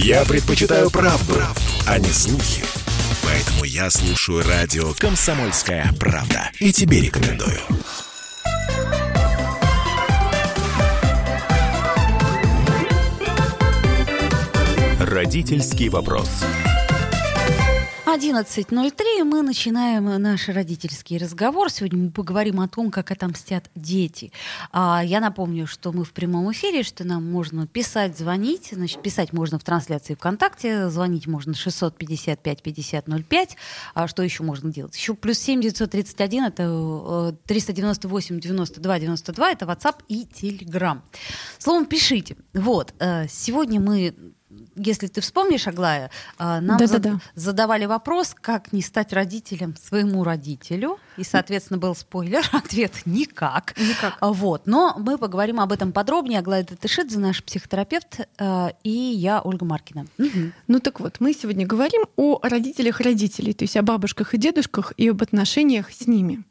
Я предпочитаю правду, правду, а не слухи. Поэтому я слушаю радио «Комсомольская правда». И тебе рекомендую. Родительский вопрос. 11.03, мы начинаем наш родительский разговор. Сегодня мы поговорим о том, как отомстят дети. А, я напомню, что мы в прямом эфире, что нам можно писать, звонить. Значит, писать можно в трансляции ВКонтакте, звонить можно 655-5005. А что еще можно делать? Еще плюс 7 931, это 398 92 92, это WhatsApp и Telegram. Словом, пишите. Вот, э, сегодня мы если ты вспомнишь, Аглая, а, нам Да-да-да. зад- задавали вопрос, как не стать родителем своему родителю. И, соответственно, был спойлер. Ответ – никак. Никак. А, Вот. Но мы поговорим об этом подробнее. Аглая Татышидзе, наш психотерапевт, э, и я, Ольга Маркина. Мгм. Ну так вот, мы сегодня говорим о родителях родителей, то есть о бабушках и дедушках и об отношениях с ними.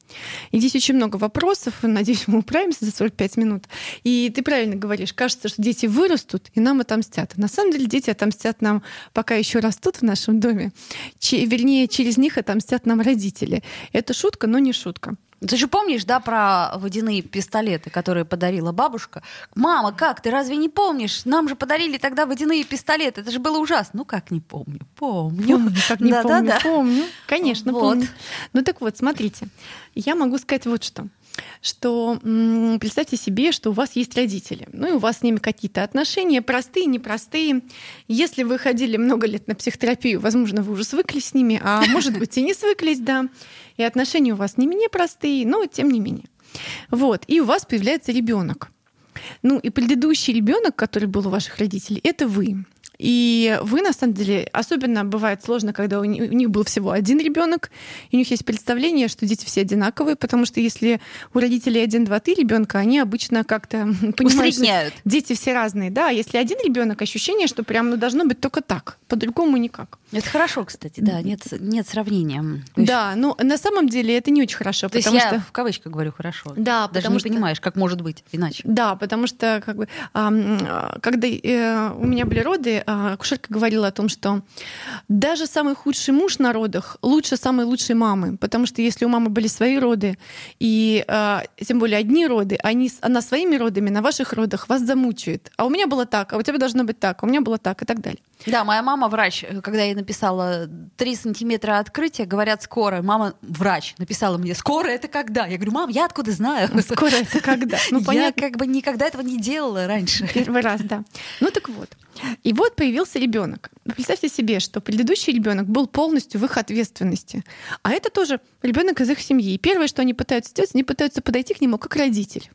И здесь очень много вопросов, надеюсь, мы управимся за 45 минут. И ты правильно говоришь, кажется, что дети вырастут и нам отомстят. На самом деле дети отомстят нам, пока еще растут в нашем доме. Че- вернее, через них отомстят нам родители. Это шутка, но не шутка. Ты же помнишь, да, про водяные пистолеты, которые подарила бабушка? Мама, как, ты разве не помнишь? Нам же подарили тогда водяные пистолеты. Это же было ужасно. Ну как не помню? Помню. Помню, как не помню. Помню, конечно, Вот. помню. Ну так вот, смотрите, я могу сказать вот что что представьте себе, что у вас есть родители, ну и у вас с ними какие-то отношения, простые, непростые. Если вы ходили много лет на психотерапию, возможно, вы уже свыклись с ними, а может быть и не свыклись, да, и отношения у вас с ними непростые, но тем не менее. Вот, и у вас появляется ребенок. Ну и предыдущий ребенок, который был у ваших родителей, это вы. И вы, на самом деле, особенно бывает сложно, когда у ни- у них был всего один ребенок, и у них есть представление, что дети все одинаковые, потому что если у родителей один, два, три ребенка, они обычно как-то понимают, что Усредняют. дети все разные, да. Если один ребенок, ощущение, что прям ну, должно быть только так, по-другому никак. Это хорошо, кстати, да, нет, нет сравнения. Есть- Да, но на самом деле это не очень хорошо, То есть потому я что в кавычках говорю хорошо. Да, Даже потому не что- понимаешь, как может быть иначе. Да, потому что как бы, а, когда э, у меня были роды, акушерка говорила о том, что даже самый худший муж на родах лучше самой лучшей мамы, потому что если у мамы были свои роды, и а, тем более одни роды, они, она своими родами на ваших родах вас замучает. А у меня было так, а у тебя должно быть так, а у меня было так и так далее. Да, моя мама врач, когда я написала 3 сантиметра открытия, говорят скоро. Мама врач написала мне, скоро это когда? Я говорю, мам, я откуда знаю? Скоро это когда? Ну, я понятно. как бы никогда этого не делала раньше. Первый раз, да. Ну так вот. И вот появился ребенок. Представьте себе, что предыдущий ребенок был полностью в их ответственности. А это тоже ребенок из их семьи. И первое, что они пытаются сделать, они пытаются подойти к нему как родитель.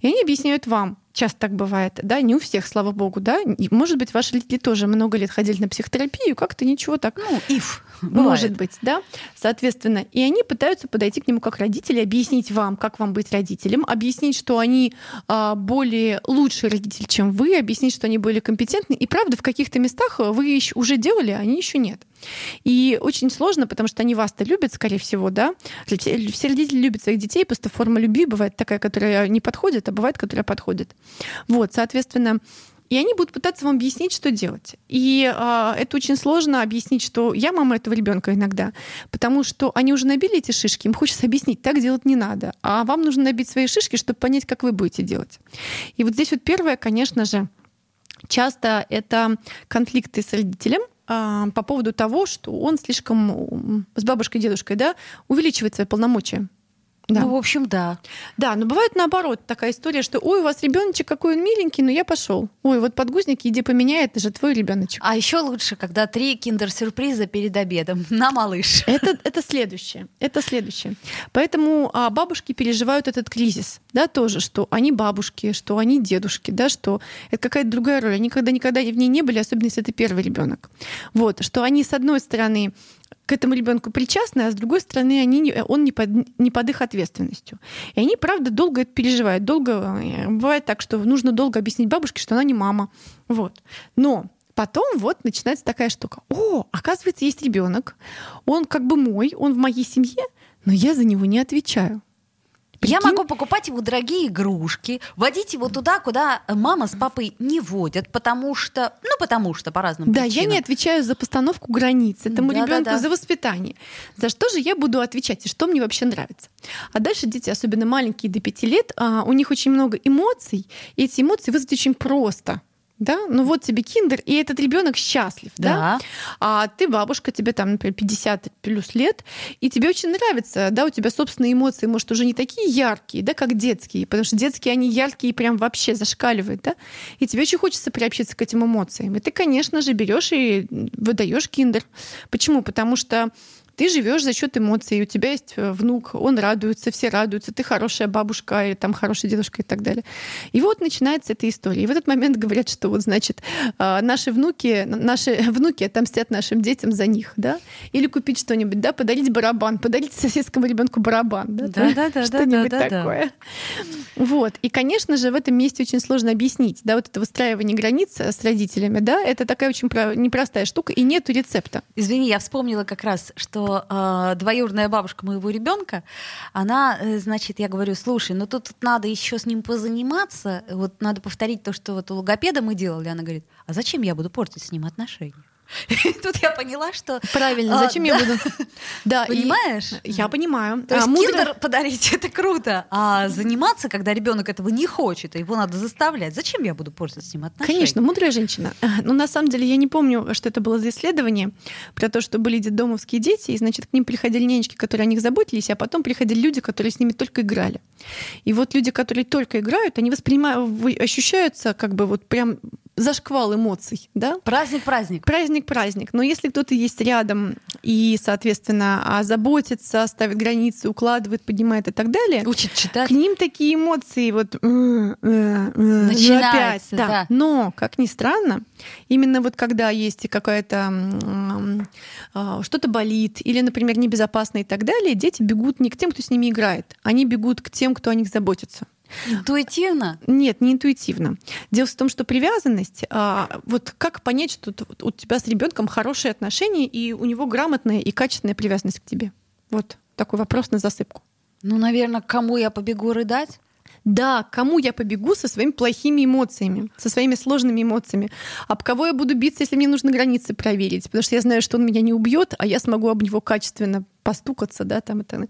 И они объясняют вам, часто так бывает, да, не у всех, слава богу, да, может быть, ваши родители тоже много лет ходили на психотерапию, как-то ничего так Ну, if. может быть, да, соответственно. И они пытаются подойти к нему как родители, объяснить вам, как вам быть родителем, объяснить, что они а, более лучший родитель, чем вы, объяснить, что они более компетентны. И правда, в каких-то местах вы еще уже делали, а они еще нет. И очень сложно, потому что они вас-то любят, скорее всего, да. Все родители любят своих детей, просто форма любви бывает такая, которая не подходит, а бывает, которая подходит. Вот, соответственно, и они будут пытаться вам объяснить, что делать. И а, это очень сложно объяснить, что я мама этого ребенка иногда, потому что они уже набили эти шишки, им хочется объяснить, так делать не надо. А вам нужно набить свои шишки, чтобы понять, как вы будете делать. И вот здесь вот первое, конечно же, часто это конфликты с родителем а, по поводу того, что он слишком с бабушкой и дедушкой да, увеличивает свои полномочия. Да. Ну, в общем, да. Да, но бывает наоборот такая история, что ой, у вас ребеночек какой он миленький, но я пошел. Ой, вот подгузники иди поменяй, это же твой ребеночек. А еще лучше, когда три киндер-сюрприза перед обедом на малыш. Это, это следующее. Это следующее. Поэтому а, бабушки переживают этот кризис, да, тоже, что они бабушки, что они дедушки, да, что это какая-то другая роль. Они никогда-никогда в ней не были, особенно если это первый ребенок. Вот, что они, с одной стороны, к этому ребенку причастны, а с другой стороны, они, он не под, не под их ответственностью. И они, правда, долго это переживают. Долго, э, бывает так, что нужно долго объяснить бабушке, что она не мама. Вот. Но потом вот начинается такая штука. О, оказывается, есть ребенок. Он как бы мой, он в моей семье, но я за него не отвечаю. Я Прикинь? могу покупать ему дорогие игрушки, водить его туда, куда мама с папой не водят, потому что, ну, потому что по разным Да, я причинам. не отвечаю за постановку границ этому Да, да, ребенку да. за воспитание. За что же я буду отвечать и что мне вообще нравится? А дальше дети, особенно маленькие до пяти лет, а, у них очень много эмоций, и эти эмоции вызвать очень просто. Да, ну вот тебе киндер, и этот ребенок счастлив, да? Да. А ты бабушка, тебе там, например, 50 плюс лет, и тебе очень нравится, да, у тебя собственные эмоции, может, уже не такие яркие, да, как детские, потому что детские, они яркие, прям вообще зашкаливают, да, и тебе очень хочется приобщиться к этим эмоциям. И ты, конечно же, берешь и выдаешь киндер. Почему? Потому что ты живешь за счет эмоций, у тебя есть э, внук, он радуется, все радуются, ты хорошая бабушка, и там хорошая дедушка и так далее. И вот начинается эта история. И в этот момент говорят, что вот, значит, а, наши внуки, наши внуки отомстят нашим детям за них, да? Или купить что-нибудь, да, подарить барабан, подарить соседскому ребенку барабан, да? Да, да, да, что-нибудь да, да, да. такое. Вот. И, конечно же, в этом месте очень сложно объяснить, да, вот это выстраивание границ с родителями, да, это такая очень про- непростая штука, и нету рецепта. Извини, я вспомнила как раз, что э, двоюродная бабушка моего ребенка, она, э, значит, я говорю, слушай, ну тут надо еще с ним позаниматься, вот надо повторить то, что вот у логопеда мы делали. Она говорит, а зачем я буду портить с ним отношения? И тут я поняла, что... Правильно, А, зачем я да. буду? Да, и- Понимаешь? Я понимаю. То есть А, мудро- киндер подарить это круто, а заниматься, когда ребенок этого не хочет, а его надо заставлять, зачем я буду портить с ним отношения? Конечно, мудрая женщина. Но на самом деле я не помню, что это было за исследование про то, что были детдомовские дети, и, значит, к ним приходили нянечки, которые о них заботились, а потом приходили люди, которые с ними только играли. И вот люди, которые только играют, они воспринимают, ощущаются как бы вот прям за шквал эмоций, да? Праздник, праздник. Праздник, праздник. Но если кто-то есть рядом и, соответственно, а, заботится, ставит границы, укладывает, поднимает и так далее, Учит читать. к ним такие эмоции вот «М, э, э, ну Начинается, опять, да. да. Но, как ни странно, именно вот когда есть какая-то а, что-то болит или, например, небезопасно и так далее, дети бегут не к тем, кто с ними играет, они бегут к тем, кто о них заботится. Интуитивно. Нет, не интуитивно. Дело в том, что привязанность, а, вот как понять, что у тебя с ребенком хорошие отношения и у него грамотная и качественная привязанность к тебе? Вот такой вопрос на засыпку. Ну, наверное, к кому я побегу рыдать? Да, кому я побегу со своими плохими эмоциями, со своими сложными эмоциями? Об кого я буду биться, если мне нужно границы проверить? Потому что я знаю, что он меня не убьет, а я смогу об него качественно постукаться, да, там это.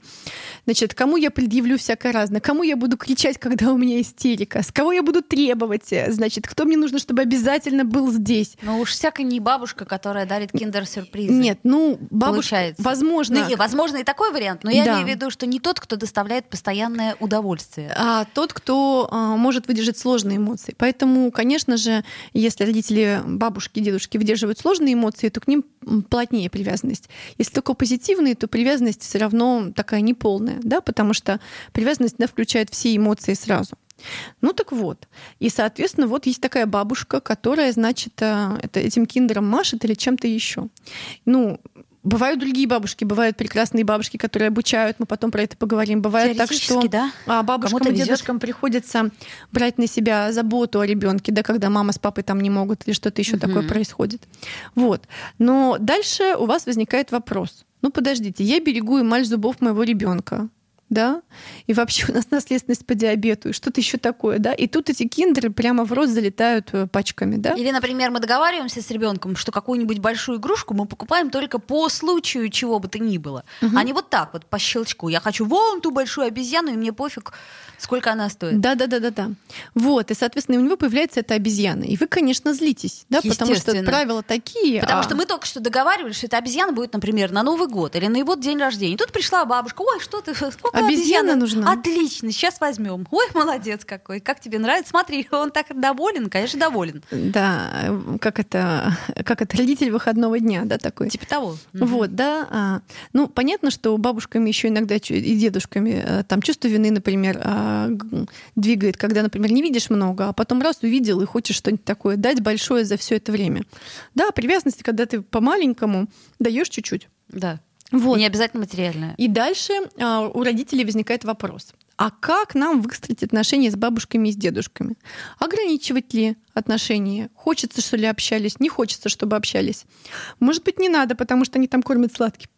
Значит, кому я предъявлю всякое разное? Кому я буду кричать, когда у меня истерика? С кого я буду требовать? Значит, кто мне нужно, чтобы обязательно был здесь? Ну уж всяко не бабушка, которая дарит киндер-сюрпризы. Нет, ну, бабушка, Получается. возможно, Ну, и, возможно, и такой вариант, но я Да. имею в виду, что не тот, кто доставляет постоянное удовольствие. а тот, кто а, может выдержать сложные эмоции. Поэтому, конечно же, если родители, бабушки, дедушки выдерживают сложные эмоции, то к ним плотнее привязанность. Если только позитивные, то привязанность все равно такая неполная, да, потому что привязанность она включает все эмоции сразу. Ну так вот. И, соответственно, вот есть такая бабушка, которая, значит, а, это, этим киндером машет или чем-то еще. Ну, Бывают другие бабушки, бывают прекрасные бабушки, которые обучают, мы потом про это поговорим. Бывает так, что да. а бабушкам Кому-то и везет. дедушкам приходится брать на себя заботу о ребенке, да, когда мама с папой там не могут или что-то еще Мгм. такое происходит. Вот. Но дальше у вас возникает вопрос. Ну подождите, я берегу эмаль зубов моего ребенка, да, и вообще у нас наследственность по диабету, и что-то еще такое, да, и тут эти киндеры прямо в рот залетают э, пачками, да. Или, например, мы договариваемся с ребенком, что какую-нибудь большую игрушку мы покупаем только по случаю чего бы то ни было. Мгм. А не вот так вот по щелчку. Я хочу вон ту большую обезьяну, и мне пофиг, сколько она стоит. Да, да, да, да, да. Вот, и, соответственно, у него появляется эта обезьяна. И вы, конечно, злитесь, да, потому что правила такие. Потому а- что мы только что договаривались, что эта обезьяна будет, например, на Новый год или на его день рождения. Тут пришла бабушка, ой, что ты, сколько Обезьяна обезьяна нужна. Отлично, сейчас возьмем. Ой, молодец какой, как тебе нравится? Смотри, он так доволен, конечно, доволен. Да, как это, как это родитель выходного дня, да, такой. Типа того. Вот, да. а, Ну, понятно, что бабушками еще иногда и дедушками э, там чувство вины, например, а, двигает, когда, например, не видишь много, а потом раз увидел и хочешь что-нибудь такое дать большое за все это время. Да, привязанность, когда ты по маленькому даешь чуть-чуть. Да. Вот. И не обязательно материальная. И дальше а, у родителей возникает вопрос. А как нам выстроить отношения с бабушками и с дедушками? Ограничивать ли отношения? Хочется, что ли, общались? Не хочется, чтобы общались? Может быть, не надо, потому что они там кормят сладким.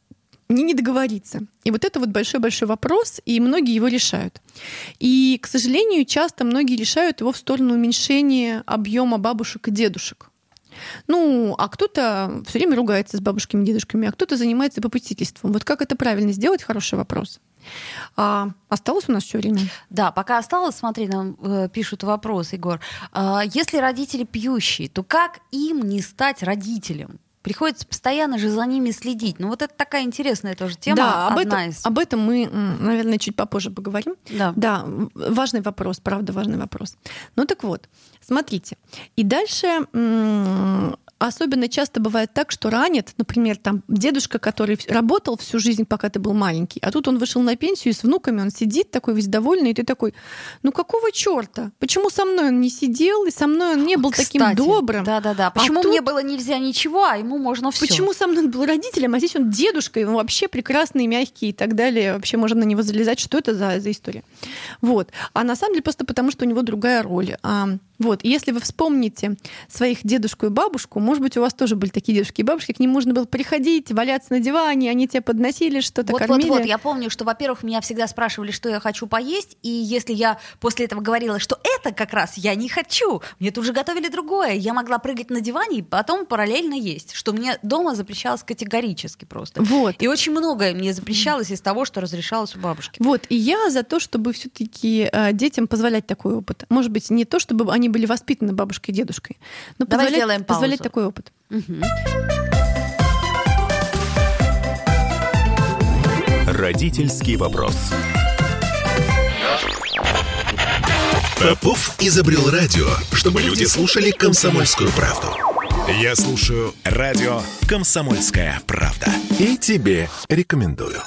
не, не договориться. И вот это вот большой-большой вопрос, и многие его решают. И, к сожалению, часто многие решают его в сторону уменьшения объема бабушек и дедушек. Ну, а кто-то все время ругается с бабушками и дедушками, а кто-то занимается попустительством. Вот как это правильно сделать? Хороший вопрос. А, осталось у нас все время? Да, пока осталось, смотри, нам э, пишут вопрос, Егор. А, если родители пьющие, то как им не стать родителем? Приходится постоянно же за ними следить. Ну вот это такая интересная тоже тема. Да, об, одна этом, из... об этом мы, наверное, чуть попозже поговорим. Да. да, важный вопрос, правда, важный вопрос. Ну так вот, смотрите. И дальше особенно часто бывает так, что ранит, например, там дедушка, который работал всю жизнь, пока ты был маленький, а тут он вышел на пенсию и с внуками, он сидит такой весь довольный, и ты такой, ну какого черта? Почему со мной он не сидел, и со мной он не был Кстати, таким добрым? Да-да-да. Почему а тут... мне было нельзя ничего, а ему можно все? Почему со мной он был родителем, а здесь он дедушка, и он вообще прекрасный, мягкий и так далее, вообще можно на него залезать, что это за, за история? Вот. А на самом деле просто потому, что у него другая роль. Вот. И если вы вспомните своих дедушку и бабушку, может быть, у вас тоже были такие дедушки и бабушки, к ним можно было приходить, валяться на диване, они тебе подносили что-то, вот, кормили. Вот, вот, я помню, что, во-первых, меня всегда спрашивали, что я хочу поесть, и если я после этого говорила, что это как раз я не хочу, мне тут же готовили другое, я могла прыгать на диване и потом параллельно есть, что мне дома запрещалось категорически просто. Вот. И очень многое мне запрещалось из того, что разрешалось у бабушки. Вот, и я за то, чтобы все-таки э, детям позволять такой опыт. Может быть, не то, чтобы они были воспитаны бабушкой и дедушкой, но Давай позволять, сделаем паузу. позволять такой опыт. Угу. Родительский вопрос. Попов изобрел радио, чтобы люди слушали комсомольскую правду. Я слушаю радио «Комсомольская правда». И тебе рекомендую.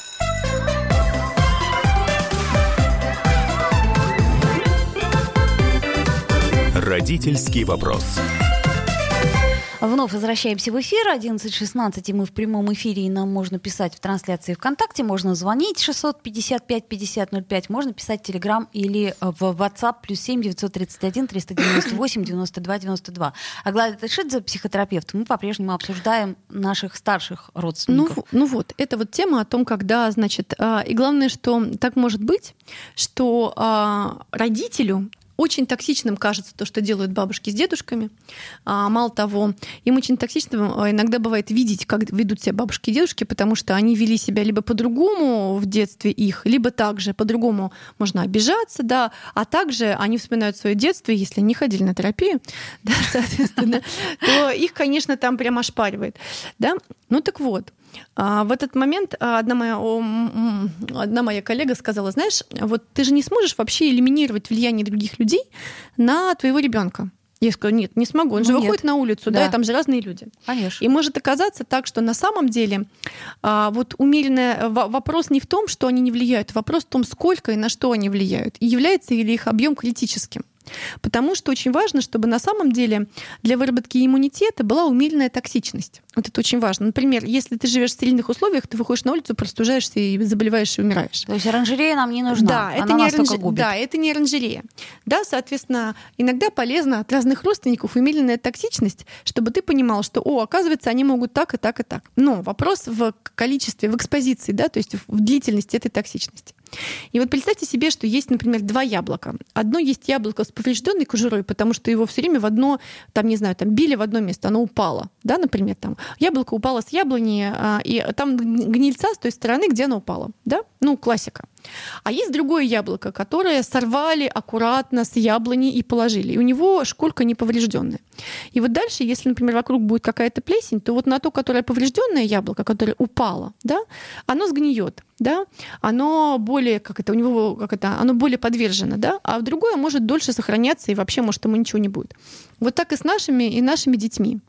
Родительский вопрос. Вновь возвращаемся в эфир. 11.16, и мы в прямом эфире, и нам можно писать в трансляции ВКонтакте, можно звонить 655-5005, можно писать в Телеграм или в WhatsApp плюс 7 931 398 92 92. Аглая Ташидзе, психотерапевт, мы по-прежнему обсуждаем наших старших родственников. Ну, ну вот, это вот тема о том, когда, значит, а, и главное, что так может быть, что а, родителю очень токсичным кажется то, что делают бабушки с дедушками. А, мало того, им очень токсичным а, иногда бывает видеть, как ведут себя бабушки и дедушки, потому что они вели себя либо по-другому в детстве их, либо также по-другому можно обижаться, да, а также они вспоминают свое детство, если не ходили на терапию, да, соответственно, то их, конечно, там прямо ошпаривает. Да? Ну так вот, в этот момент а, одна моя, одна моя коллега сказала, знаешь, вот ты же не сможешь вообще элиминировать влияние других людей на твоего ребенка. Я сказала, нет, не смогу. Он ну, же нет. выходит на улицу, да. да, и там же разные люди. Конечно. И может оказаться так, что на самом деле а, вот умеренный вопрос не в том, что они не влияют, вопрос в том, сколько и на что они влияют. И является ли их объем критическим. Потому что очень важно, чтобы на самом деле для выработки иммунитета была умеренная токсичность. Вот это очень важно. Например, если ты живешь в стерильных условиях, ты выходишь на улицу, простужаешься и заболеваешь и умираешь. То есть оранжерея нам не нужна. Да, Она это не, оранж... губит. да, это не оранжерея. Да, соответственно, иногда полезно от разных родственников умеренная токсичность, чтобы ты понимал, что, о, оказывается, они могут так и так и так. Но вопрос в количестве, в экспозиции, да, то есть в длительности этой токсичности. И вот представьте себе, что есть, например, два яблока. Одно есть яблоко с поврежденной кожурой, потому что его все время в одно, там, не знаю, там били в одно место, оно упало, да, например, там яблоко упало с яблони, а, и там гнильца с той стороны, где оно упало, да, ну, классика. А есть другое яблоко, которое сорвали аккуратно с яблони и положили. И у него шкурка не поврежденная. И вот дальше, если, например, вокруг будет какая-то плесень, то вот на то, которое поврежденное яблоко, которое упало, да, оно сгниет, да, оно более, как это, у него, как это, оно более подвержено, да, а другое может дольше сохраняться и вообще, может, ему ничего не будет. Вот так и с нашими, и нашими детьми.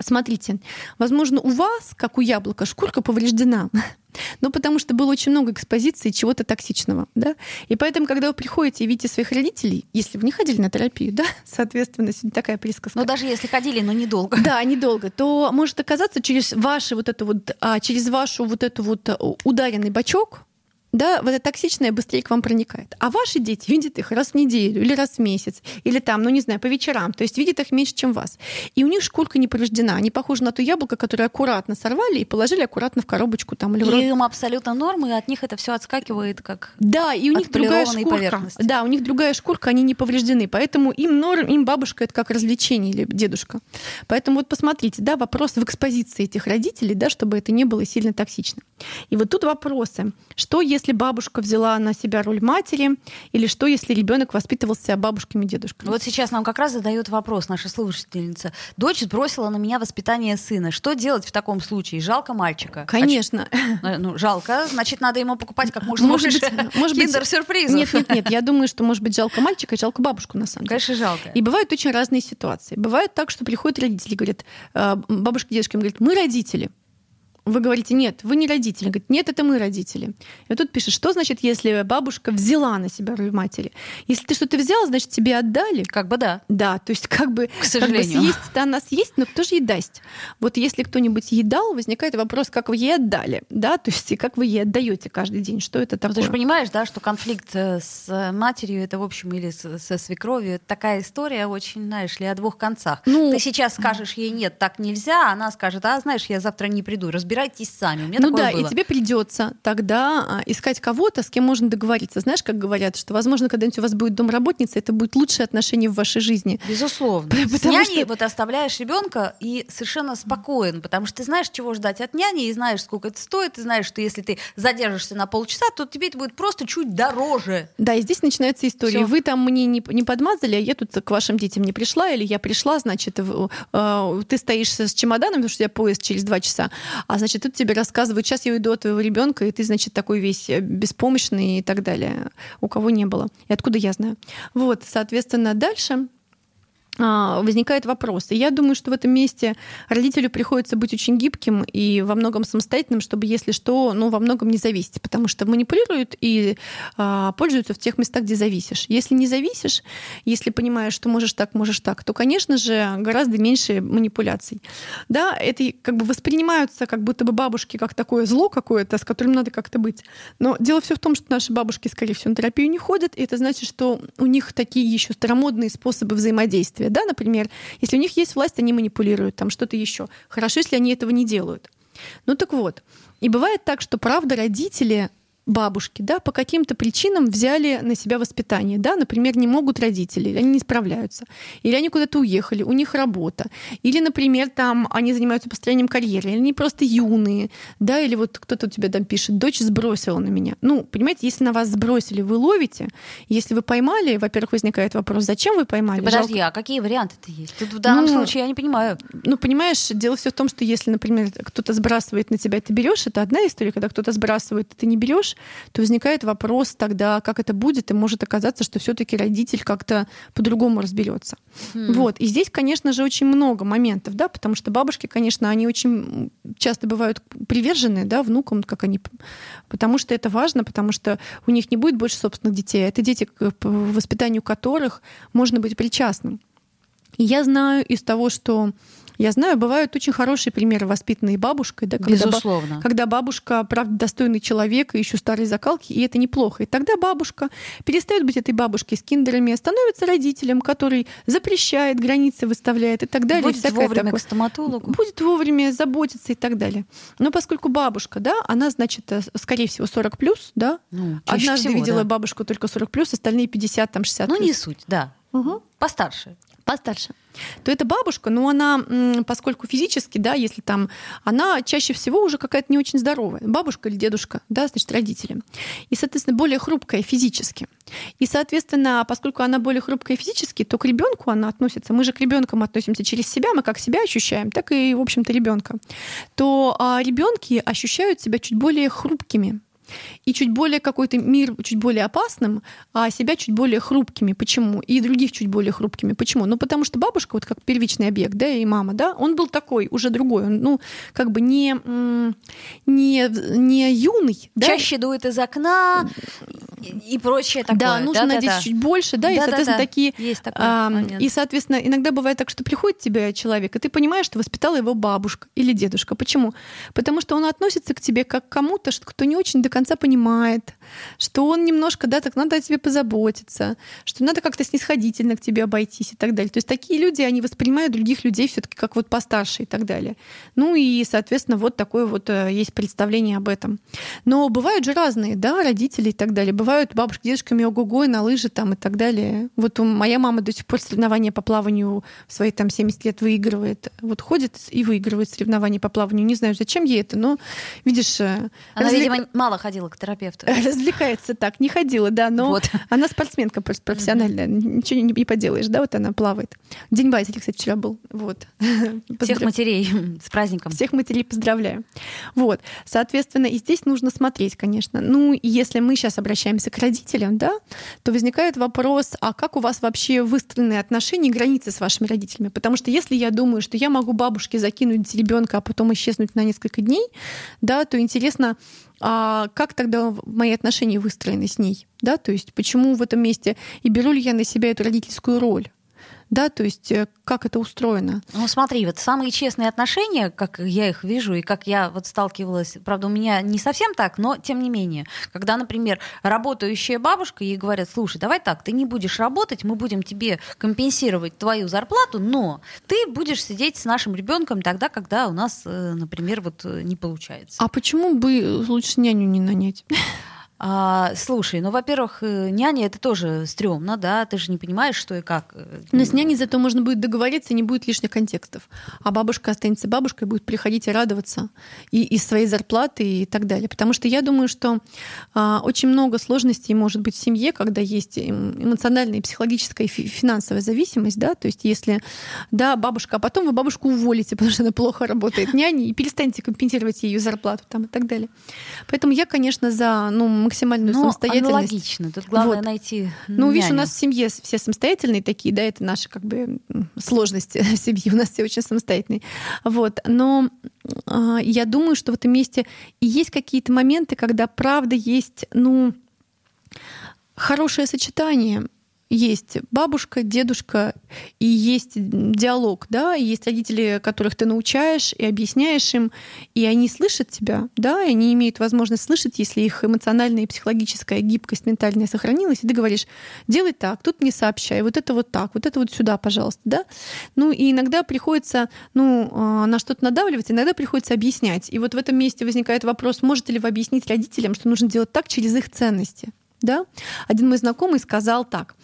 Смотрите, возможно, у вас, как у яблока, шкурка повреждена, но потому что было очень много экспозиции чего-то токсичного. Да? И поэтому, когда вы приходите и видите своих родителей, если вы не ходили на терапию, да, соответственно, сегодня такая присказка. Но даже если ходили, но недолго. Да, недолго, то может оказаться через ваши вот это вот, а, через вашу вот эту вот ударенный бачок, да, вот это токсичное быстрее к вам проникает. А ваши дети видят их раз в неделю или раз в месяц, или там, ну не знаю, по вечерам. То есть видят их меньше, чем вас. И у них шкурка не повреждена. Они похожи на то яблоко, которое аккуратно сорвали и положили аккуратно в коробочку там или в рот. И им абсолютно норм, и от них это все отскакивает как Да, и у них другая шкурка. Да, у них другая шкурка, они не повреждены. Поэтому им норм, им бабушка это как развлечение или дедушка. Поэтому вот посмотрите, да, вопрос в экспозиции этих родителей, да, чтобы это не было сильно токсично. И вот тут вопросы. Что если бабушка взяла на себя роль матери, или что если ребенок воспитывался бабушками и дедушками? Вот сейчас нам как раз задает вопрос наша слушательница. Дочь сбросила на меня воспитание сына. Что делать в таком случае? Жалко мальчика. Конечно. А, ну, жалко, значит, надо ему покупать как можно Может больше быть, может быть, киндер-сюрпризов. Нет, нет, нет. Я думаю, что может быть жалко мальчика и жалко бабушку на самом деле. Конечно, жалко. И бывают очень разные ситуации. Бывает так, что приходят родители, говорят, э, бабушка, дедушка им говорят, мы родители. Вы говорите, нет, вы не родители. Говорит, нет, это мы родители. И вот тут пишет, что значит, если бабушка взяла на себя роль матери? Если ты что-то взял, значит, тебе отдали. Как бы да. Да, то есть как бы, К как бы сожалению. съесть-то она съесть, но кто же ей даст? Вот если кто-нибудь ей дал, возникает вопрос, как вы ей отдали, да, то есть и как вы ей отдаете каждый день, что это Ну, такое? ты же понимаешь, да, что конфликт э, с матерью, это, в общем, или со свекровью, это такая история очень, знаешь ли, о двух концах. Ну, ты сейчас скажешь ей нет, так нельзя, а она скажет, а знаешь, я завтра не приду, разбирайтесь сами. У меня Ну да, было. и тебе придется тогда а, искать кого-то, с кем можно договориться. Знаешь, как говорят, что, возможно, когда-нибудь у вас будет домработница, это будет лучшее отношение в вашей жизни. Безусловно. Потому С няней что- вот оставляешь ребенка и совершенно спокоен, потому что ты знаешь, чего ждать от няни, и знаешь, сколько это стоит, и знаешь, что если ты задержишься на полчаса, то тебе это будет просто чуть дороже. Да, и здесь начинается история. Всё. Вы там мне не, не подмазали, а я тут к вашим детям не пришла, или я пришла, значит, э, ты стоишь с чемоданом, потому что у тебя поезд через два часа, а значит, тут тебе рассказывают, сейчас я уйду от твоего ребенка, и ты, значит, такой весь э, беспомощный и так далее, у кого не было. И откуда я знаю? Вот, соответственно, дальше возникает вопрос. И я думаю, что в этом месте родителю приходится быть очень гибким и во многом самостоятельным, чтобы, если что, ну, во многом не зависеть, потому что манипулируют и а, пользуются в тех местах, где зависишь. Если не зависишь, если понимаешь, что можешь так, можешь так, то, конечно же, гораздо меньше манипуляций. Да, это как бы воспринимаются как будто бы бабушки как такое зло какое-то, с которым надо как-то быть. Но дело все в том, что наши бабушки, скорее всего, на терапию не ходят, и это значит, что у них такие еще старомодные способы взаимодействия. Да, например, если у них есть власть, они манипулируют, там что-то еще. Хорошо, если они этого не делают. Ну так вот. И бывает так, что правда родители бабушки, да, по каким-то причинам взяли на себя воспитание, да, например, не могут родители, или они не справляются, или они куда-то уехали, у них работа, или, например, там они занимаются построением карьеры, или они просто юные, да, или вот кто-то у тебя там пишет, дочь сбросила на меня. Ну, понимаете, если на вас сбросили, вы ловите, если вы поймали, во-первых, возникает вопрос, зачем вы поймали? Подожди, Жалко- а какие варианты-то есть? Тут в данном Ну, случае я не понимаю. ну, понимаешь, дело все в том, что если, например, кто-то сбрасывает на тебя, ты берешь, это одна история, когда кто-то сбрасывает, ты не берешь, то возникает вопрос тогда, как это будет, и может оказаться, что все-таки родитель как-то по-другому разберется. Хм. Вот. И здесь, конечно же, очень много моментов, да, потому что бабушки, конечно, они очень часто бывают привержены, да, внукам, как они, потому что это важно, потому что у них не будет больше собственных детей, а это дети, к воспитанию которых можно быть причастным. И я знаю из того, что я знаю, бывают очень хорошие примеры воспитанные бабушкой, да, когда, ба- Безусловно. когда бабушка, правда, достойный человек, еще старые закалки, и это неплохо. И тогда бабушка перестает быть этой бабушкой с киндерами, становится родителем, который запрещает, границы выставляет и так далее. Будет вовремя такое. к стоматологу. Будет вовремя заботиться и так далее. Но поскольку бабушка, да, она, значит, э, скорее всего, 40 плюс, да, Ну, однажды всего, видела да. бабушку только 40 плюс, остальные 50, там 60 Ну, плюс. не суть, да. Мгм. Постарше. Постарше, то эта бабушка, ну она, поскольку физически, да, если там, она чаще всего уже какая-то не очень здоровая, бабушка или дедушка, да, значит, родители. И, соответственно, более хрупкая физически. И, соответственно, поскольку она более хрупкая физически, то к ребенку она относится, мы же к ребенкам относимся через себя, мы как себя ощущаем, так и, в общем-то, ребенка, то ребенки ощущают себя чуть более хрупкими и чуть более какой-то мир чуть более опасным, а себя чуть более хрупкими. Почему? И других чуть более хрупкими. Почему? Ну, потому что бабушка, вот как первичный объект, да, и мама, да, он был такой, уже другой. Он, ну, как бы не, не, не юный, да? Чаще дует из окна, и, и прочее такое. Да, нужно да, надеть да, чуть больше, да, да, и, соответственно, да, да. такие... Есть такой а, момент. и, соответственно, иногда бывает так, что приходит тебе человек, и ты понимаешь, что воспитала его бабушка или дедушка. Почему? Потому что он относится к тебе как к кому-то, кто не очень до конца понимает, что он немножко, да, так надо о тебе позаботиться, что надо как-то снисходительно к тебе обойтись и так далее. То есть такие люди, они воспринимают других людей все таки как вот постарше и так далее. Ну и, соответственно, вот такое вот э, есть представление об этом. Но бывают же разные, да, родители и так далее. Бывают бабушки, дедушками ого-го, на лыжи там и так далее. Вот у- моя мама до сих пор соревнования по плаванию в свои там 70 лет выигрывает. Вот ходит и выигрывает соревнования по плаванию. Не знаю, зачем ей это, но, видишь, э, Она, развлек- видимо, мало ходила к терапевту. развлекается так. Не ходила, да, но Вот. она спортсменка просто профессиональная. Ничего не, не поделаешь, да, вот она плавает. День батя, кстати, вчера был. Вот. Всех матерей с праздником. всех матерей поздравляю. Вот, соответственно, и здесь нужно смотреть, конечно. Ну, если мы сейчас обращаемся к родителям, да, то возникает вопрос, а как у вас вообще выстроены отношения и границы с вашими родителями? Потому что если я думаю, что я могу бабушке закинуть ребенка, а потом исчезнуть на несколько дней, да, то интересно, а как тогда мои отношения выстроены с ней? Да, то есть почему в этом месте и беру ли я на себя эту родительскую роль? Да, то есть э, как это устроено? Ну смотри, вот самые честные отношения, как я их вижу и как я вот сталкивалась, правда, у меня не совсем так, но тем не менее, когда, например, работающая бабушка, ей говорят, слушай, давай так, ты не будешь работать, мы будем тебе компенсировать твою зарплату, но ты будешь сидеть с нашим ребенком тогда, когда у нас, э, например, вот э, не получается. А почему бы лучше няню не нанять? А, слушай, ну, во-первых, э, няня это тоже стрёмно, да, ты же не понимаешь, что и как. э, Но с няней зато можно будет договориться, не будет лишних контекстов. А бабушка останется бабушкой, будет приходить и радоваться и из своей зарплаты и так далее. Потому что я думаю, что а, очень много сложностей может быть в семье, когда есть эм, эмоциональная, психологическая и фи- финансовая зависимость, да, то есть если, да, бабушка, а потом вы бабушку уволите, потому что она плохо работает няней, и перестанете компенсировать ее зарплату там и так далее. Поэтому я, конечно, за ну, максимальную Ну, самостоятельность. аналогично. Тут главное Вот. найти Ну, видишь, у няню. нас в семье все самостоятельные такие, да, это наши как бы сложности в семье, у нас все очень самостоятельные. Вот. Но а, я думаю, что в этом месте и есть какие-то моменты, когда правда есть, ну, хорошее сочетание. Есть бабушка, дедушка, и есть диалог, да, и есть родители, которых ты научаешь и объясняешь им, и они слышат тебя, да, и они имеют возможность слышать, если их эмоциональная и психологическая гибкость ментальная сохранилась, и ты говоришь, делай так, тут не сообщай, вот это вот так, вот это вот сюда, пожалуйста, да. Ну и иногда приходится, ну, а, на что-то надавливать, иногда приходится объяснять. И вот в этом месте возникает вопрос, можете ли вы объяснить родителям, что нужно делать так через их ценности, да? Один мой знакомый сказал так.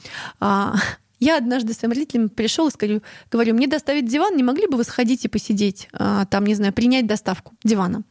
а, Я однажды своим родителям пришел и сказал, говорю, мне доставить диван, не могли бы вы сходить и посидеть, а, там, не знаю, принять доставку дивана?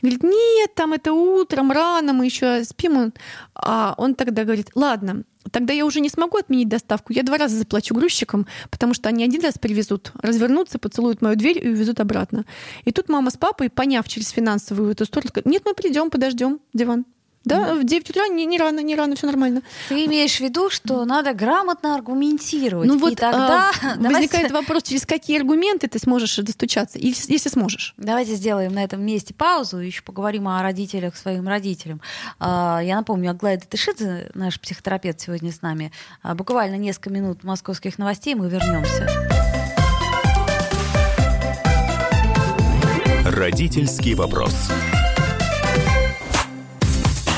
Говорит, нет, там это утром, рано, мы еще спим. А он тогда говорит, ладно, тогда я уже не смогу отменить доставку, я два раза заплачу грузчикам, потому что они один раз привезут, развернутся, поцелуют мою дверь и увезут обратно. И тут мама с папой, поняв через финансовую эту сторону, сказали, нет, мы придем, подождем диван. Да, в 9 утра не, не рано, не рано, все нормально. Ты имеешь в виду, что надо грамотно аргументировать. Ну и вот тогда а, давайте- возникает вопрос, через какие аргументы ты сможешь достучаться, и- если сможешь. Давайте сделаем на этом месте паузу, еще поговорим о родителях своим родителям. А, Я напомню, Аглая Датышидзе, наш психотерапевт, сегодня с нами. А, Буквально несколько минут московских новостей, мы вернемся. Родительский вопрос.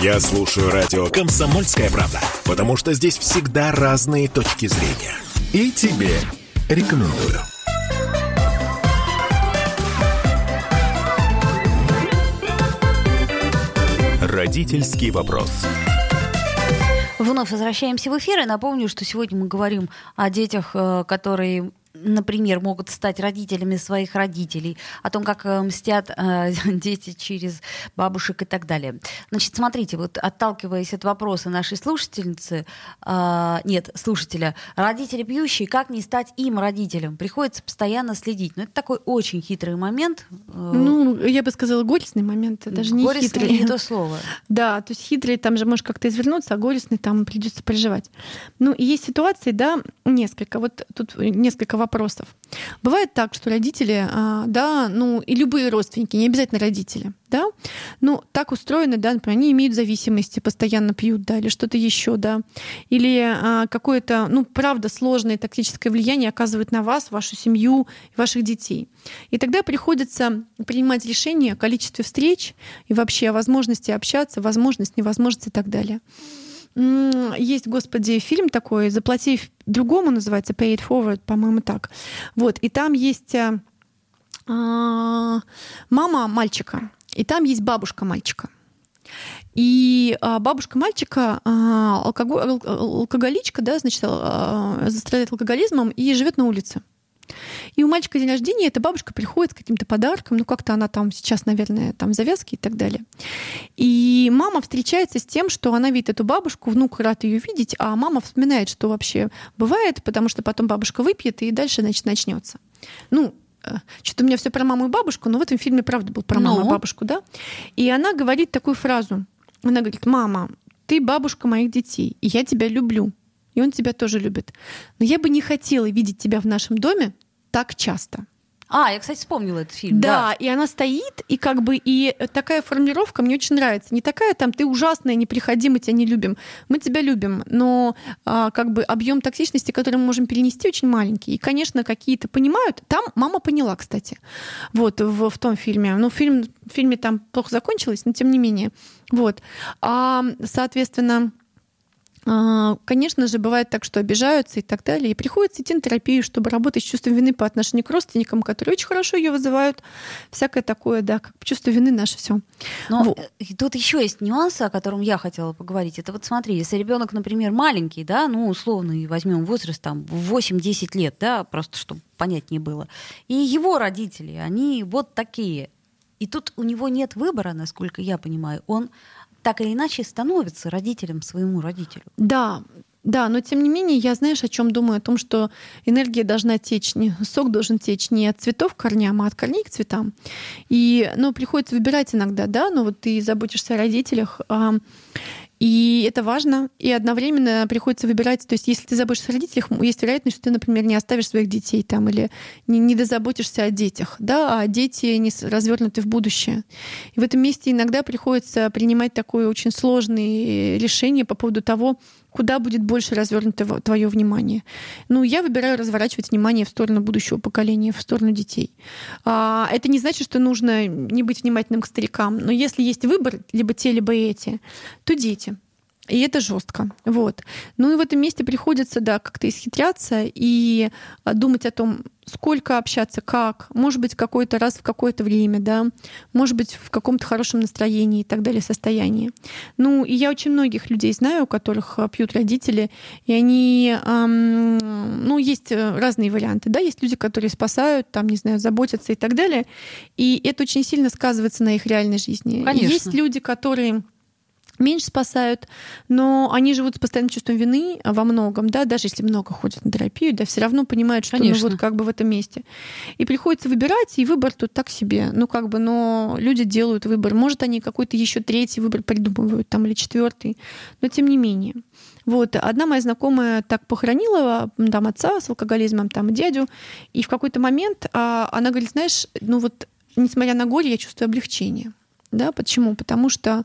Я слушаю радио «Комсомольская правда», потому что здесь всегда разные точки зрения. И тебе рекомендую. Родительский вопрос. Вновь возвращаемся в эфир. И напомню, что сегодня мы говорим о детях, э, которые например, могут стать родителями своих родителей, о том, как э, мстят э, дети через бабушек и так далее. Значит, смотрите, вот отталкиваясь от вопроса нашей слушательницы, э, нет, слушателя, родители пьющие, как не стать им родителем? Приходится постоянно следить. Но это такой очень хитрый момент. э, Ну, я бы сказала, горестный момент, даже не горестный хитрый. не то слово. Да, то есть хитрый там же можешь как-то извернуться, а горестный там придется переживать. Ну, и есть ситуации, да, несколько. Вот тут несколько вопросов. Бывает так, что родители, а, да, ну и любые родственники, не обязательно родители, да, ну так устроены, да, например, они имеют зависимости, постоянно пьют, да, или что-то еще, да, или а, какое-то, ну правда, сложное токсическое влияние оказывает на вас, вашу семью, ваших детей. И тогда приходится принимать решение о количестве встреч и вообще о возможности общаться, возможность, невозможность и так далее. Есть, господи, фильм такой «Заплати другому» называется «Pay it forward», по-моему, так. Вот, и там есть а, а, мама мальчика, и там есть бабушка мальчика. И а, бабушка мальчика а, алкоголичка, да, значит, а, страдает алкоголизмом и живет на улице. И у мальчика день рождения эта бабушка приходит с каким-то подарком, ну как-то она там сейчас, наверное, там завязки и так далее. И мама встречается с тем, что она видит эту бабушку, внук рад ее видеть, а мама вспоминает, что вообще бывает, потому что потом бабушка выпьет и дальше, значит, начнется. Ну, э, что-то у меня все про маму и бабушку, но в этом фильме правда был про маму и ну? бабушку, да. И она говорит такую фразу. Она говорит, мама, ты бабушка моих детей, и я тебя люблю и он тебя тоже любит. Но я бы не хотела видеть тебя в нашем доме так часто. А, я, кстати, вспомнила этот фильм. Да, да, и она стоит, и как бы и такая формулировка мне очень нравится. Не такая там ты ужасная, не приходи, мы тебя не любим. Мы тебя любим, но а, как бы объем токсичности, который мы можем перенести, очень маленький. И, конечно, какие-то понимают. Там мама поняла, кстати, вот в, в том фильме. Ну, фильм, в фильме там плохо закончилось, но тем не менее. Вот. А, соответственно, конечно же, бывает так, что обижаются и так далее. И приходится идти на терапию, чтобы работать с чувством вины по отношению к родственникам, которые очень хорошо ее вызывают. Всякое такое, да, как чувство вины наше все. Но вот. Э, тут еще есть нюансы, о котором я хотела поговорить. Это вот смотри, если ребенок, например, маленький, да, ну, условно, возьмем возраст там 8-10 лет, да, просто чтобы понятнее было. И его родители, они вот такие. И тут у него нет выбора, насколько я понимаю. Он так или иначе становится родителем своему родителю. Да, да, но тем не менее, я знаешь, о чем думаю? О том, что энергия должна течь, не, сок должен течь не от цветов к корням, а от корней к цветам. И, ну, приходится выбирать иногда, да, но вот ты заботишься о родителях, а, и это важно. И одновременно приходится выбирать. То есть, если ты заботишься о родителях, есть вероятность, что ты, например, не оставишь своих детей там или не, не дозаботишься о детях, да, а дети не развернуты в будущее. И в этом месте иногда приходится принимать такое очень сложное решение по поводу того, куда будет больше развернуто твое внимание. Ну, я выбираю разворачивать внимание в сторону будущего поколения, в сторону детей. А, это не значит, что нужно не быть внимательным к старикам. Но если есть выбор, либо те, либо эти, то дети. И это жестко. Вот. Ну и в этом месте приходится, да, как-то исхитряться и а, думать о том, сколько общаться, как, может быть, какой-то раз в какое-то время, да, может быть, в каком-то хорошем настроении и так далее, состоянии. Ну, и я очень многих людей знаю, у которых а, пьют родители, и они, эм, ну, есть э, разные варианты, да, есть люди, которые спасают, там, не знаю, заботятся и так далее, и это очень сильно сказывается на их реальной жизни. Конечно. Есть люди, которые меньше спасают, но они живут с постоянным чувством вины во многом, да, даже если много ходят на терапию, да, все равно понимают, что Конечно. ну вот как бы в этом месте. И приходится выбирать, и выбор тут так себе. Ну как бы, но люди делают выбор. Может, они какой-то еще третий выбор придумывают, там, или четвертый, но тем не менее. Вот. Одна моя знакомая так похоронила там отца с алкоголизмом, там дядю, и в какой-то момент а, она говорит, знаешь, ну вот, несмотря на горе, я чувствую облегчение. Да, почему? Потому что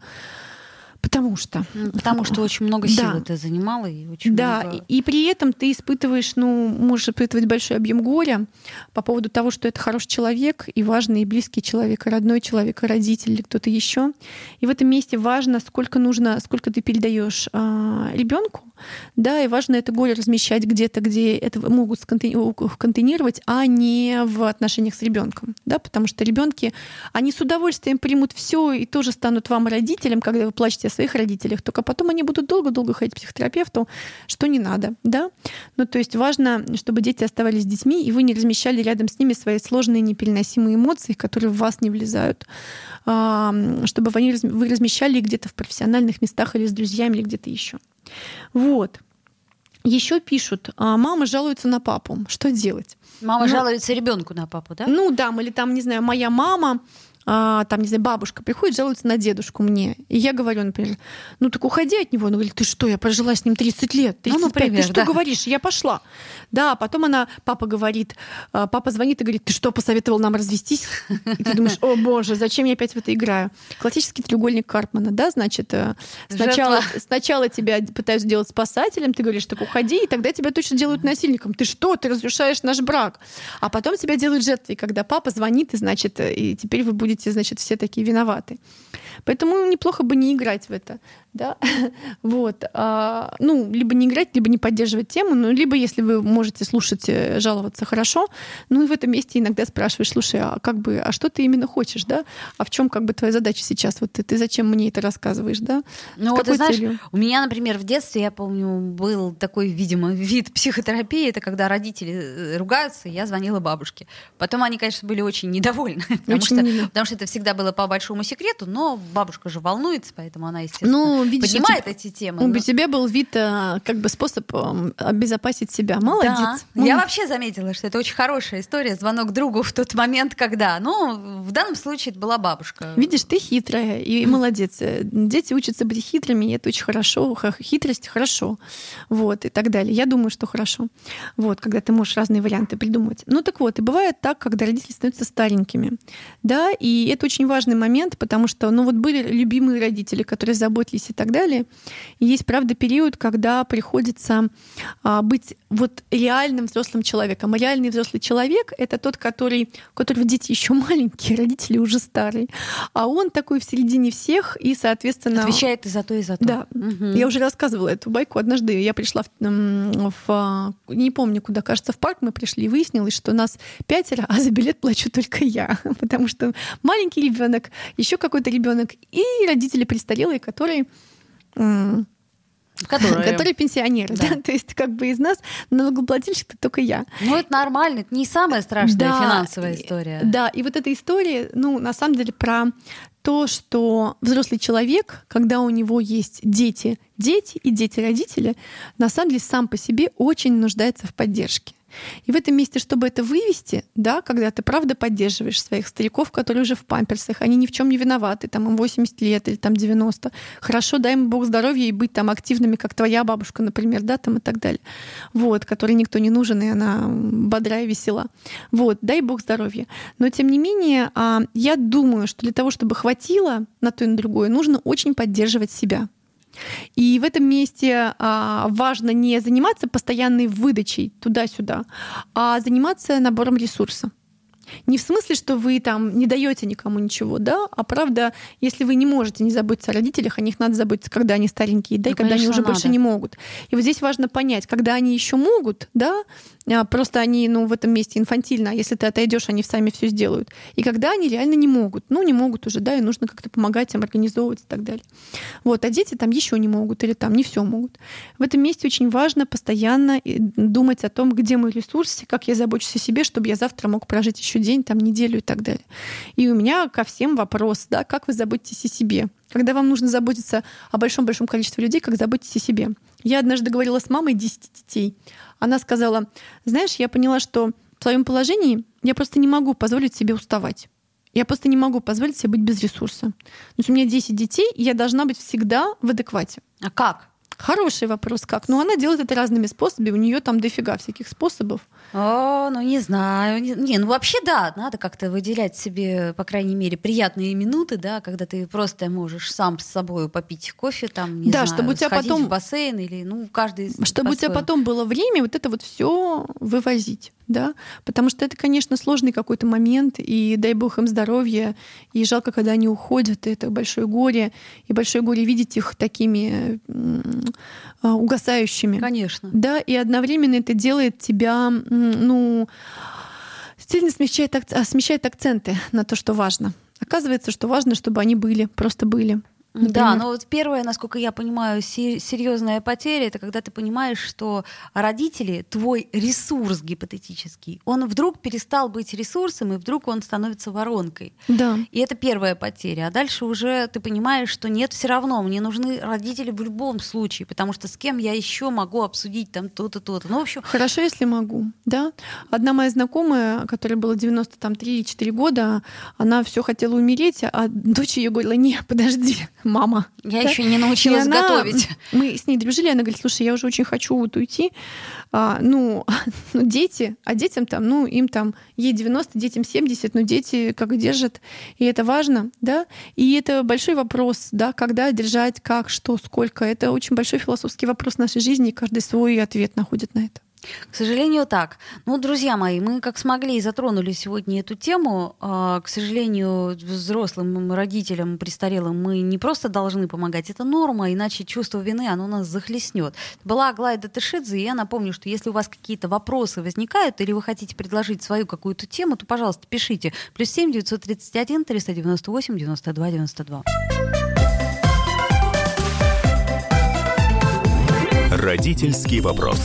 Потому что. Потому что очень много сил да. это занимало. И очень да, много... и, и при этом ты испытываешь, ну, можешь испытывать большой объем горя по поводу того, что это хороший человек, и важный, и близкий человек, и родной человек, и родитель, или кто-то еще. И в этом месте важно, сколько нужно, сколько ты передаешь а, ребенку, да, и важно это горе размещать где-то, где это могут контейнировать, а не в отношениях с ребенком, да, потому что ребенки, они с удовольствием примут все и тоже станут вам родителем, когда вы плачете о своих родителях, только потом они будут долго-долго ходить к психотерапевту, что не надо, да. Ну, то есть важно, чтобы дети оставались детьми, и вы не размещали рядом с ними свои сложные непереносимые эмоции, которые в вас не влезают, чтобы вы размещали где-то в профессиональных местах или с друзьями, или где-то еще. Вот. Еще пишут, а мама жалуется на папу. Что делать? Мама ну, жалуется ребенку на папу, да? Ну да, или там, не знаю, моя мама а, там, не знаю, бабушка приходит, жалуется на дедушку мне. И я говорю, например, ну так уходи от него. Она говорит, ты что, я прожила с ним 30 лет, 35, ну, например, ты что да. говоришь? Я пошла. Да, потом она, папа говорит, а, папа звонит и говорит, ты что, посоветовал нам развестись? И ты думаешь, о боже, зачем я опять в это играю? Классический треугольник Карпмана, да, значит, э, сначала, сначала тебя пытаются сделать спасателем, ты говоришь, так уходи, и тогда тебя точно делают насильником. Ты что, ты разрушаешь наш брак? А потом тебя делают жертвой, когда папа звонит, и, значит, э, и теперь вы будете, значит, все такие виноваты. Поэтому неплохо бы не играть в это да, вот, а, ну, либо не играть, либо не поддерживать тему, ну, либо, если вы можете слушать, э, жаловаться хорошо, ну, и в этом месте иногда спрашиваешь, слушай, а как бы, а что ты именно хочешь, да, а в чем как бы твоя задача сейчас, вот ты, ты зачем мне это рассказываешь, да? Ну, вот, ты знаешь, целью? у меня, например, в детстве, я помню, был такой, видимо, вид психотерапии, это когда родители э, ругаются, я звонила бабушке. Потом они, конечно, были очень недовольны, потому, очень что, не... потому что это всегда было по большому секрету, но бабушка же волнуется, поэтому она, естественно, ну, видишь, поднимает тебя, эти темы. У но... тебя был вид, э, как бы способ э, обезопасить себя. Молодец. Да. Я вообще заметила, что это очень хорошая история, звонок другу в тот момент, когда. Ну, в данном случае это была бабушка. Видишь, ты хитрая и молодец. Дети учатся быть хитрыми, и это очень хорошо. Хитрость хорошо. Вот, и так далее. Я думаю, что хорошо. Вот, когда ты можешь разные варианты придумать. Ну так вот, и бывает так, когда родители становятся старенькими. Да, и это очень важный момент, потому что, ну вот были любимые родители, которые заботились и так далее. И есть, правда, период, когда приходится а, быть вот реальным взрослым человеком. А реальный взрослый человек — это тот, который, у которого дети еще маленькие, родители уже старые. А он такой в середине всех, и, соответственно... Отвечает и за то, и за то. Да. Угу. Я уже рассказывала эту байку. Однажды я пришла в, в... Не помню, куда, кажется, в парк мы пришли, и выяснилось, что нас пятеро, а за билет плачу только я. Потому что маленький ребенок, еще какой-то ребенок и родители престарелые, которые Которые... которые пенсионеры, да. да, то есть как бы из нас налогоплательщик только я. Ну это нормально, это не самая страшная да, финансовая история. Да, и вот эта история, ну на самом деле про то, что взрослый человек, когда у него есть дети, дети и дети-родители, на самом деле сам по себе очень нуждается в поддержке. И в этом месте, чтобы это вывести, да, когда ты правда поддерживаешь своих стариков, которые уже в памперсах, они ни в чем не виноваты, там им 80 лет или там 90, хорошо, дай им Бог здоровья и быть там активными, как твоя бабушка, например, да, там и так далее, вот, которой никто не нужен, и она бодрая и весела. Вот, дай Бог здоровья. Но тем не менее, а, я думаю, что для того, чтобы хватило на то и на другое, нужно очень поддерживать себя. И в этом месте а, важно не заниматься постоянной выдачей туда-сюда, а заниматься набором ресурса. Не в смысле, что вы там не даете никому ничего, да, а правда, если вы не можете не заботиться о родителях, о них надо заботиться, когда они старенькие, да, ну, и когда они уже надо. больше не могут. И вот здесь важно понять, когда они еще могут, да, а, просто они, ну, в этом месте инфантильно, а если ты отойдешь, они сами все сделают. И когда они реально не могут, ну, не могут уже, да, и нужно как-то помогать им организовывать и так далее. Вот, а дети там еще не могут или там не все могут. В этом месте очень важно постоянно думать о том, где мой ресурс, как я забочусь о себе, чтобы я завтра мог прожить еще день, там, неделю и так далее. И у меня ко всем вопрос, да, как вы заботитесь о себе? Когда вам нужно заботиться о большом-большом количестве людей, как заботитесь о себе? Я однажды говорила с мамой 10 детей. Она сказала, знаешь, я поняла, что в своем положении я просто не могу позволить себе уставать. Я просто не могу позволить себе быть без ресурса. То есть у меня 10 детей, и я должна быть всегда в адеквате. А как? Хороший вопрос, как? Ну, она делает это разными способами, у нее там дофига всяких способов. О, ну не знаю. Не, не, ну вообще да, надо как-то выделять себе, по крайней мере, приятные минуты, да, когда ты просто можешь сам с собой попить кофе, там, не да, знаю, чтобы у тебя потом в бассейн или, ну, каждый Чтобы у тебя потом было время вот это вот все вывозить да, потому что это, конечно, сложный какой-то момент, и дай бог им здоровья, и жалко, когда они уходят, и это большое горе, и большое горе видеть их такими а, угасающими. Конечно. Да, и одновременно это делает тебя, ну, сильно смещает, смещает акценты на то, что важно. Оказывается, что важно, чтобы они были, просто были. Например. Да, но вот первое, насколько я понимаю, серьезная потеря это когда ты понимаешь, что родители, твой ресурс гипотетический, он вдруг перестал быть ресурсом, и вдруг он становится воронкой. Да. И это первая потеря. А дальше уже ты понимаешь, что нет, все равно мне нужны родители в любом случае, потому что с кем я еще могу обсудить там то-то, то-то. Ну, в общем... Хорошо, если могу, да. Одна моя знакомая, которая была 93-4 года, она все хотела умереть, а дочь ее говорила, не, подожди, мама. Я да? еще не научилась она, готовить. Мы с ней дружили, она говорит, слушай, я уже очень хочу вот уйти. А, ну, ну, дети, а детям там, ну, им там, ей 90, детям 70, но дети как держат, и это важно, да, и это большой вопрос, да, когда держать, как, что, сколько, это очень большой философский вопрос нашей жизни, и каждый свой ответ находит на это. К сожалению, так. Ну, друзья мои, мы как смогли затронули сегодня эту тему. А, к сожалению, взрослым родителям, престарелым мы не просто должны помогать, это норма, иначе чувство вины, оно нас захлестнет. Была Аглая Датышидзе, и я напомню, что если у вас какие-то вопросы возникают, или вы хотите предложить свою какую-то тему, то, пожалуйста, пишите. Плюс семь девятьсот тридцать один триста девяносто восемь девяносто два девяносто два. Родительский вопрос.